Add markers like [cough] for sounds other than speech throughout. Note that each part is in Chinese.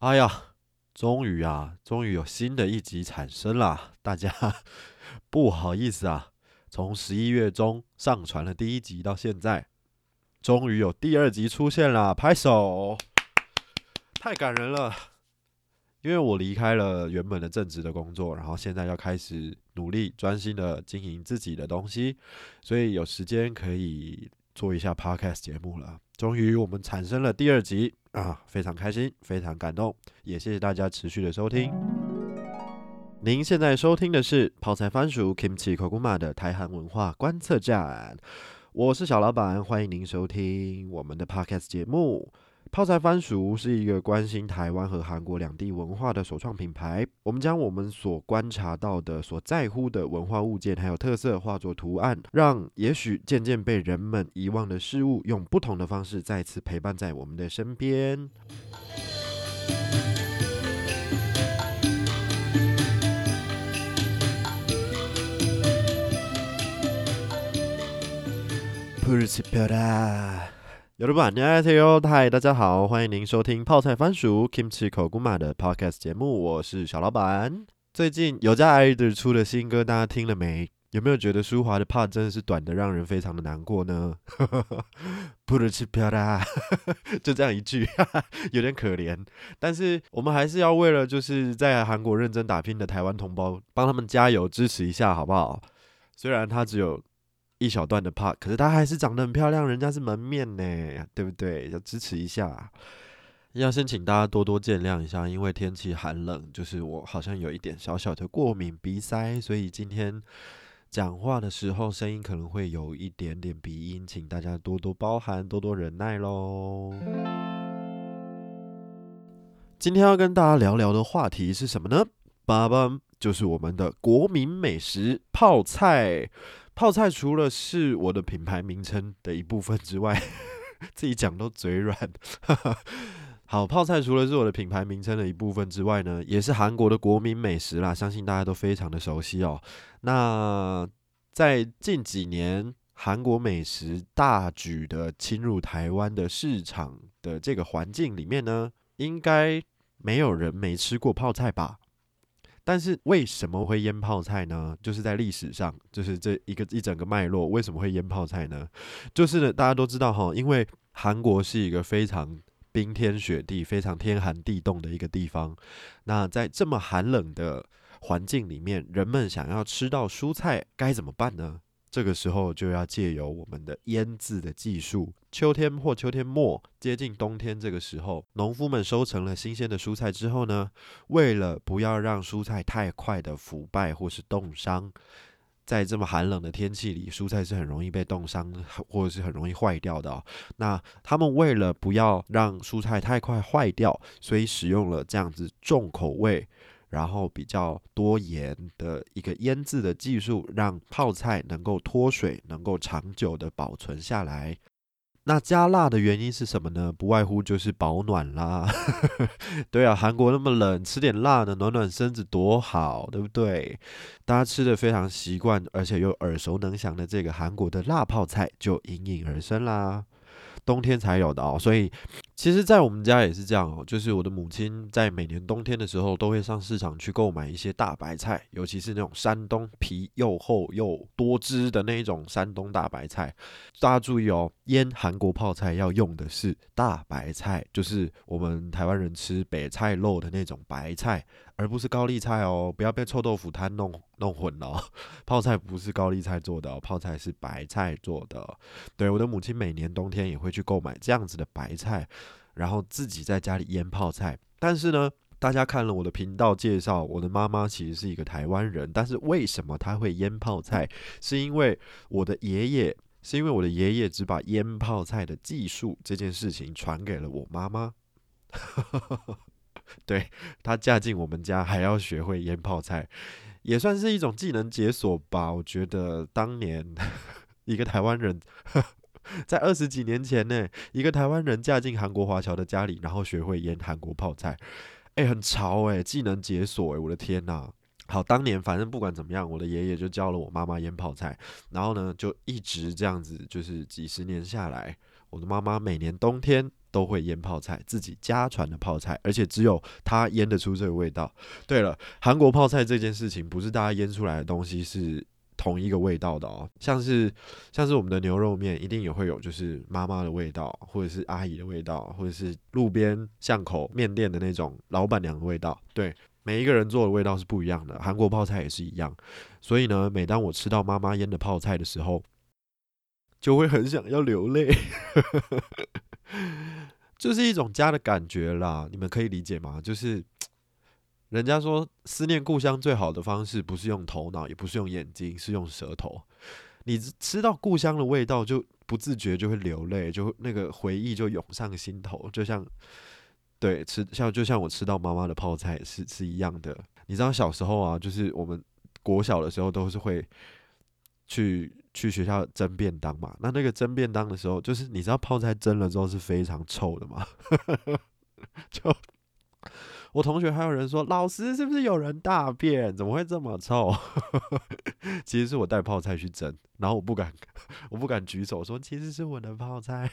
哎呀，终于啊，终于有新的一集产生了。[laughs] 大家 [laughs] 不好意思啊，从十一月中上传了第一集到现在，终于有第二集出现了，拍手！太感人了。因为我离开了原本的正职的工作，然后现在要开始努力专心的经营自己的东西，所以有时间可以做一下 podcast 节目了。终于我们产生了第二集啊，非常开心，非常感动，也谢谢大家持续的收听。您现在收听的是泡菜番薯 Kimchi Koguma 的台韩文化观测站，我是小老板，欢迎您收听我们的 podcast 节目。泡菜番薯是一个关心台湾和韩国两地文化的首创品牌。我们将我们所观察到的、所在乎的文化物件还有特色化作图案，让也许渐渐被人们遗忘的事物，用不同的方式再次陪伴在我们的身边。奇漂亮。有的版，你好，嗨，大家好，欢迎您收听泡菜番薯 Kimchi 口古玛的 Podcast 节目，我是小老板。最近有家 idol 出的新歌，大家听了没？有没有觉得舒华的 part 真的是短的让人非常的难过呢？[laughs] 不如去飘啦，[laughs] 就这样一句，[laughs] 有点可怜。但是我们还是要为了就是在韩国认真打拼的台湾同胞，帮他们加油支持一下，好不好？虽然他只有。一小段的 part，可是她还是长得很漂亮，人家是门面呢，对不对？要支持一下。要先请大家多多见谅一下，因为天气寒冷，就是我好像有一点小小的过敏鼻塞，所以今天讲话的时候声音可能会有一点点鼻音，请大家多多包涵，多多忍耐喽。今天要跟大家聊聊的话题是什么呢？爸爸就是我们的国民美食泡菜。泡菜除了是我的品牌名称的一部分之外，[laughs] 自己讲都嘴软。好，泡菜除了是我的品牌名称的一部分之外呢，也是韩国的国民美食啦，相信大家都非常的熟悉哦。那在近几年，韩国美食大举的侵入台湾的市场的这个环境里面呢，应该没有人没吃过泡菜吧？但是为什么会腌泡菜呢？就是在历史上，就是这一个一整个脉络，为什么会腌泡菜呢？就是呢，大家都知道哈，因为韩国是一个非常冰天雪地、非常天寒地冻的一个地方。那在这么寒冷的环境里面，人们想要吃到蔬菜，该怎么办呢？这个时候就要借由我们的腌制的技术。秋天或秋天末接近冬天这个时候，农夫们收成了新鲜的蔬菜之后呢，为了不要让蔬菜太快的腐败或是冻伤，在这么寒冷的天气里，蔬菜是很容易被冻伤或者是很容易坏掉的。那他们为了不要让蔬菜太快坏掉，所以使用了这样子重口味。然后比较多盐的一个腌制的技术，让泡菜能够脱水，能够长久的保存下来。那加辣的原因是什么呢？不外乎就是保暖啦。[laughs] 对啊，韩国那么冷，吃点辣的暖暖身子多好，对不对？大家吃的非常习惯，而且又耳熟能详的这个韩国的辣泡菜就应运而生啦。冬天才有的哦，所以其实，在我们家也是这样哦。就是我的母亲在每年冬天的时候，都会上市场去购买一些大白菜，尤其是那种山东皮又厚又多汁的那一种山东大白菜。大家注意哦，腌韩国泡菜要用的是大白菜，就是我们台湾人吃北菜肉的那种白菜。而不是高丽菜哦，不要被臭豆腐摊弄弄混了。[laughs] 泡菜不是高丽菜做的，泡菜是白菜做的。对，我的母亲每年冬天也会去购买这样子的白菜，然后自己在家里腌泡菜。但是呢，大家看了我的频道介绍，我的妈妈其实是一个台湾人，但是为什么她会腌泡菜？是因为我的爷爷，是因为我的爷爷只把腌泡菜的技术这件事情传给了我妈妈。[laughs] 对她嫁进我们家，还要学会腌泡菜，也算是一种技能解锁吧。我觉得当年一个台湾人 [laughs] 在二十几年前呢，一个台湾人嫁进韩国华侨的家里，然后学会腌韩国泡菜，哎，很潮哎，技能解锁哎，我的天呐！好，当年反正不管怎么样，我的爷爷就教了我妈妈腌泡菜，然后呢，就一直这样子，就是几十年下来，我的妈妈每年冬天都会腌泡菜，自己家传的泡菜，而且只有他腌得出这个味道。对了，韩国泡菜这件事情，不是大家腌出来的东西是同一个味道的哦。像是像是我们的牛肉面，一定也会有就是妈妈的味道，或者是阿姨的味道，或者是路边巷口面店的那种老板娘的味道。对，每一个人做的味道是不一样的。韩国泡菜也是一样。所以呢，每当我吃到妈妈腌的泡菜的时候，就会很想要流泪。[laughs] 就是一种家的感觉啦，你们可以理解吗？就是人家说思念故乡最好的方式，不是用头脑，也不是用眼睛，是用舌头。你吃到故乡的味道，就不自觉就会流泪，就那个回忆就涌上心头。就像对吃像就像我吃到妈妈的泡菜是是一样的。你知道小时候啊，就是我们国小的时候都是会去。去学校蒸便当嘛？那那个蒸便当的时候，就是你知道泡菜蒸了之后是非常臭的嘛？[laughs] 就我同学还有人说，老师是不是有人大便？怎么会这么臭？[laughs] 其实是我带泡菜去蒸，然后我不敢，我不敢举手说其实是我的泡菜，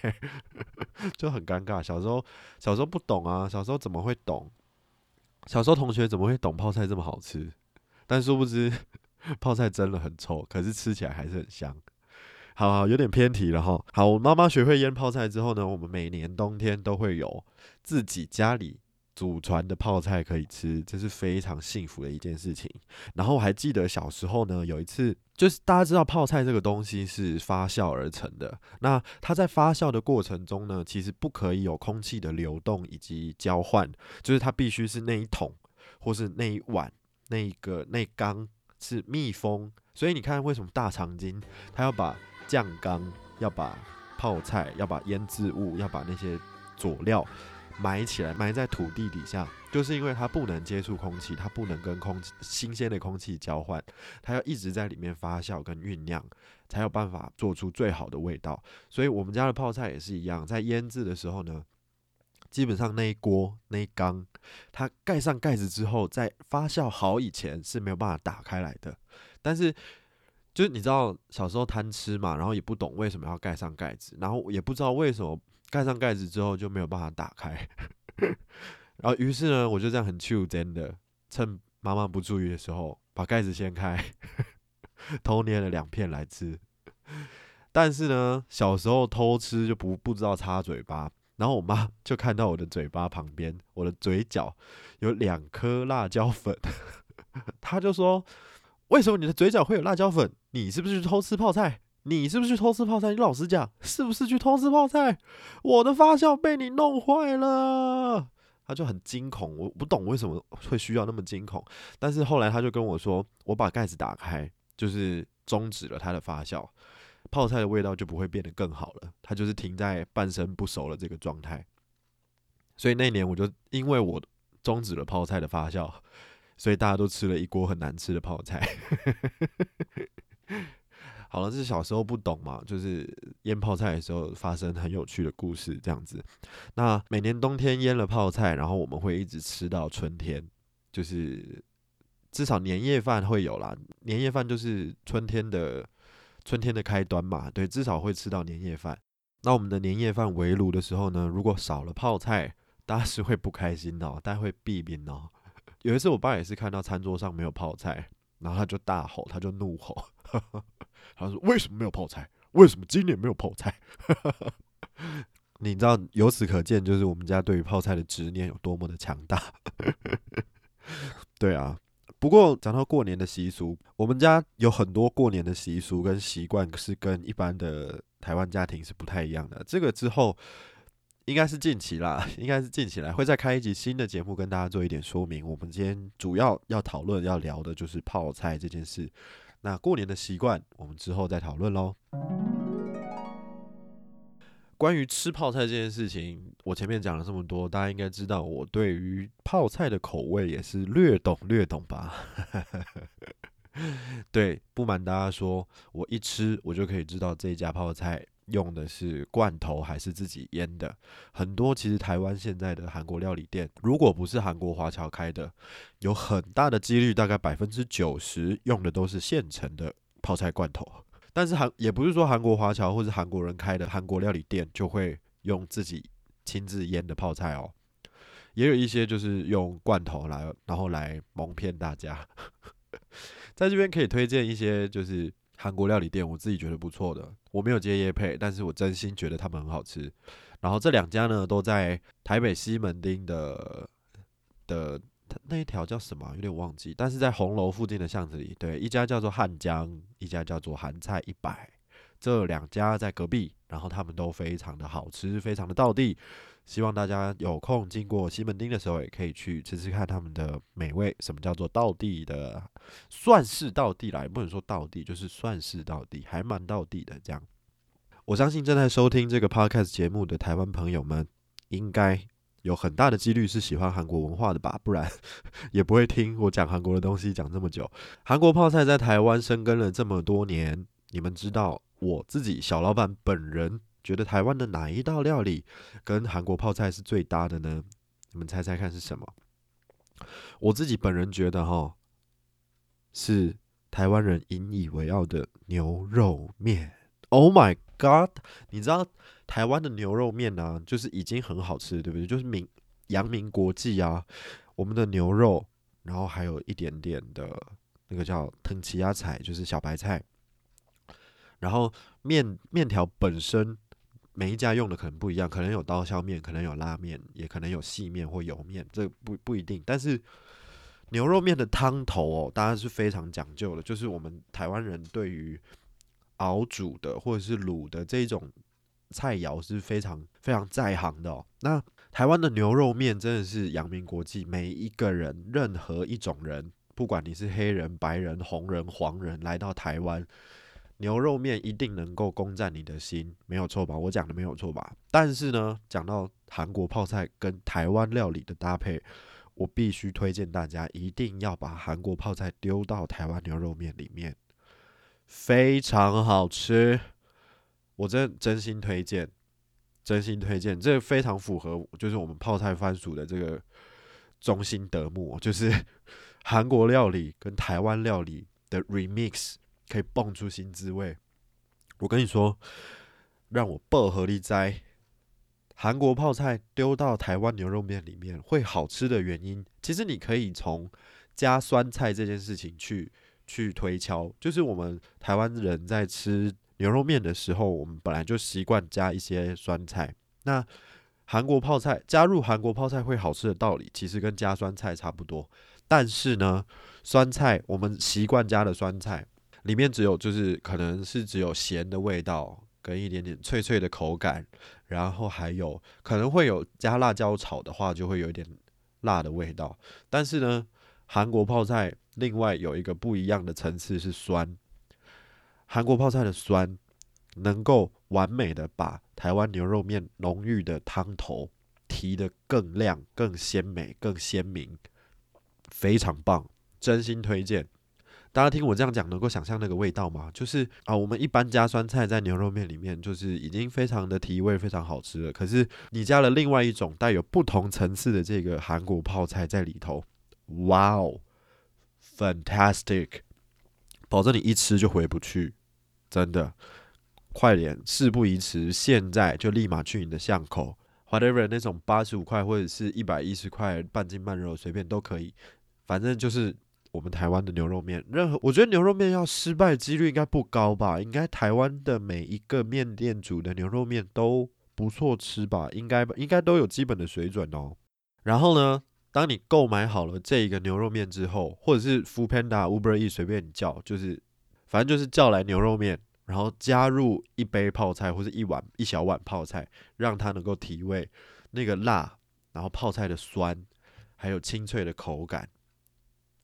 [laughs] 就很尴尬。小时候小时候不懂啊，小时候怎么会懂？小时候同学怎么会懂泡菜这么好吃？但殊不知。泡菜蒸了很臭，可是吃起来还是很香。好，好，有点偏题了哈。好，我妈妈学会腌泡菜之后呢，我们每年冬天都会有自己家里祖传的泡菜可以吃，这是非常幸福的一件事情。然后我还记得小时候呢，有一次就是大家知道泡菜这个东西是发酵而成的，那它在发酵的过程中呢，其实不可以有空气的流动以及交换，就是它必须是那一桶或是那一碗那个那缸。是密封，所以你看为什么大长今他要把酱缸、要把泡菜、要把腌制物、要把那些佐料埋起来，埋在土地底下，就是因为它不能接触空气，它不能跟空气新鲜的空气交换，它要一直在里面发酵跟酝酿，才有办法做出最好的味道。所以我们家的泡菜也是一样，在腌制的时候呢。基本上那一锅那一缸，它盖上盖子之后，在发酵好以前是没有办法打开来的。但是，就是你知道小时候贪吃嘛，然后也不懂为什么要盖上盖子，然后也不知道为什么盖上盖子之后就没有办法打开。[laughs] 然后于是呢，我就这样很 chill 真的，趁妈妈不注意的时候，把盖子掀开，[laughs] 偷捏了两片来吃。但是呢，小时候偷吃就不不知道擦嘴巴。然后我妈 [laughs] 就看到我的嘴巴旁边，我的嘴角有两颗辣椒粉，[laughs] 她就说：“为什么你的嘴角会有辣椒粉？你是不是去偷吃泡菜？你是不是去偷吃泡菜？你老实讲，是不是去偷吃泡菜？我的发酵被你弄坏了。”她就很惊恐，我不懂为什么会需要那么惊恐。但是后来她就跟我说：“我把盖子打开，就是终止了它的发酵。”泡菜的味道就不会变得更好了，它就是停在半生不熟的这个状态。所以那年我就因为我终止了泡菜的发酵，所以大家都吃了一锅很难吃的泡菜。[laughs] 好了，这是小时候不懂嘛，就是腌泡菜的时候发生很有趣的故事这样子。那每年冬天腌了泡菜，然后我们会一直吃到春天，就是至少年夜饭会有啦。年夜饭就是春天的。春天的开端嘛，对，至少会吃到年夜饭。那我们的年夜饭围炉的时候呢，如果少了泡菜，大家是会不开心的，[laughs] 大家会避免哦。有一次，我爸也是看到餐桌上没有泡菜，然后他就大吼，他就怒吼，[laughs] 他说：“为什么没有泡菜？为什么今年没有泡菜？” [laughs] 你知道，由此可见，就是我们家对于泡菜的执念有多么的强大。对啊。不过讲到过年的习俗，我们家有很多过年的习俗跟习惯是跟一般的台湾家庭是不太一样的。这个之后应该是近期啦，[laughs] 应该是近期来会再开一集新的节目跟大家做一点说明。我们今天主要要讨论要聊的就是泡菜这件事。那过年的习惯，我们之后再讨论喽。关于吃泡菜这件事情，我前面讲了这么多，大家应该知道我对于泡菜的口味也是略懂略懂吧？[laughs] 对，不瞒大家说，我一吃我就可以知道这家泡菜用的是罐头还是自己腌的。很多其实台湾现在的韩国料理店，如果不是韩国华侨开的，有很大的几率，大概百分之九十用的都是现成的泡菜罐头。但是韩也不是说韩国华侨或者韩国人开的韩国料理店就会用自己亲自腌的泡菜哦，也有一些就是用罐头来，然后来蒙骗大家。[laughs] 在这边可以推荐一些就是韩国料理店，我自己觉得不错的。我没有接夜配，但是我真心觉得他们很好吃。然后这两家呢，都在台北西门町的的那一条叫什么？有点忘记。但是在红楼附近的巷子里，对，一家叫做汉江，一家叫做韩菜一百。这两家在隔壁，然后他们都非常的好吃，非常的道地。希望大家有空经过西门町的时候，也可以去吃吃看他们的美味。什么叫做道地的？算是道地啦，不能说道地，就是算是道地，还蛮道地的这样。我相信正在收听这个 podcast 节目的台湾朋友们，应该有很大的几率是喜欢韩国文化的吧，[laughs] 不然 [laughs] 也不会听我讲韩国的东西讲这么久。韩国泡菜在台湾生根了这么多年，你们知道我自己小老板本人觉得台湾的哪一道料理跟韩国泡菜是最搭的呢？你们猜猜看是什么？我自己本人觉得哈，是台湾人引以为傲的牛肉面。Oh my！God，你知道台湾的牛肉面呢，就是已经很好吃，对不对？就是明扬名国际啊。我们的牛肉，然后还有一点点的那个叫藤奇亚菜，就是小白菜。然后面面条本身，每一家用的可能不一样，可能有刀削面，可能有拉面，也可能有细面或油面，这不不一定。但是牛肉面的汤头哦，当然是非常讲究的，就是我们台湾人对于。熬煮的或者是卤的这种菜肴是非常非常在行的。那台湾的牛肉面真的是扬名国际，每一个人任何一种人，不管你是黑人、白人、红人、黄人，来到台湾，牛肉面一定能够攻占你的心，没有错吧？我讲的没有错吧？但是呢，讲到韩国泡菜跟台湾料理的搭配，我必须推荐大家一定要把韩国泡菜丢到台湾牛肉面里面。非常好吃，我真真心推荐，真心推荐，这个非常符合就是我们泡菜番薯的这个中心德目，就是 [laughs] 韩国料理跟台湾料理的 remix 可以蹦出新滋味。我跟你说，让我薄荷力摘韩国泡菜丢到台湾牛肉面里面会好吃的原因，其实你可以从加酸菜这件事情去。去推敲，就是我们台湾人在吃牛肉面的时候，我们本来就习惯加一些酸菜。那韩国泡菜加入韩国泡菜会好吃的道理，其实跟加酸菜差不多。但是呢，酸菜我们习惯加的酸菜里面只有就是可能是只有咸的味道跟一点点脆脆的口感，然后还有可能会有加辣椒炒的话，就会有一点辣的味道。但是呢，韩国泡菜。另外有一个不一样的层次是酸，韩国泡菜的酸能够完美的把台湾牛肉面浓郁的汤头提得更亮、更鲜美、更鲜明，非常棒，真心推荐。大家听我这样讲，能够想象那个味道吗？就是啊，我们一般加酸菜在牛肉面里面，就是已经非常的提味、非常好吃了。可是你加了另外一种带有不同层次的这个韩国泡菜在里头，哇哦！Fantastic，保证你一吃就回不去，真的，快点，事不宜迟，现在就立马去你的巷口，whatever 那种八十五块或者是一百一十块半斤半肉随便都可以，反正就是我们台湾的牛肉面。任何我觉得牛肉面要失败几率应该不高吧？应该台湾的每一个面店煮的牛肉面都不错吃吧？应该应该都有基本的水准哦。然后呢？当你购买好了这一个牛肉面之后，或者是 Food Panda、Uber E 随便你叫，就是反正就是叫来牛肉面，然后加入一杯泡菜或者一碗一小碗泡菜，让它能够提味，那个辣，然后泡菜的酸，还有清脆的口感，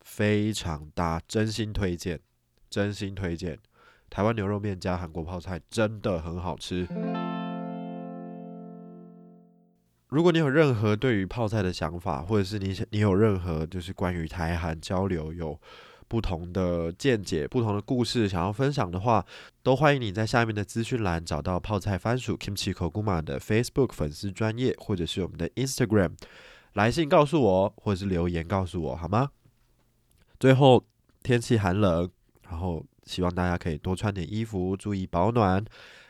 非常搭，真心推荐，真心推荐，台湾牛肉面加韩国泡菜真的很好吃。如果你有任何对于泡菜的想法，或者是你你有任何就是关于台韩交流有不同的见解、不同的故事想要分享的话，都欢迎你在下面的资讯栏找到泡菜番薯 Kimchi Koguma 的 Facebook 粉丝专业，或者是我们的 Instagram 来信告诉我，或者是留言告诉我，好吗？最后，天气寒冷，然后希望大家可以多穿点衣服，注意保暖。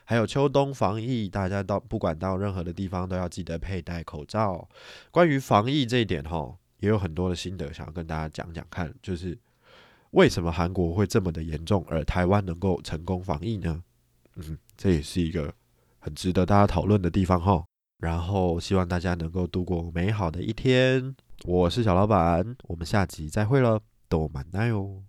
还有秋冬防疫，大家到不管到任何的地方都要记得佩戴口罩。关于防疫这一点，哈，也有很多的心得想要跟大家讲讲看，就是为什么韩国会这么的严重，而台湾能够成功防疫呢？嗯，这也是一个很值得大家讨论的地方，哈。然后希望大家能够度过美好的一天。我是小老板，我们下集再会了，都蛮耐哦。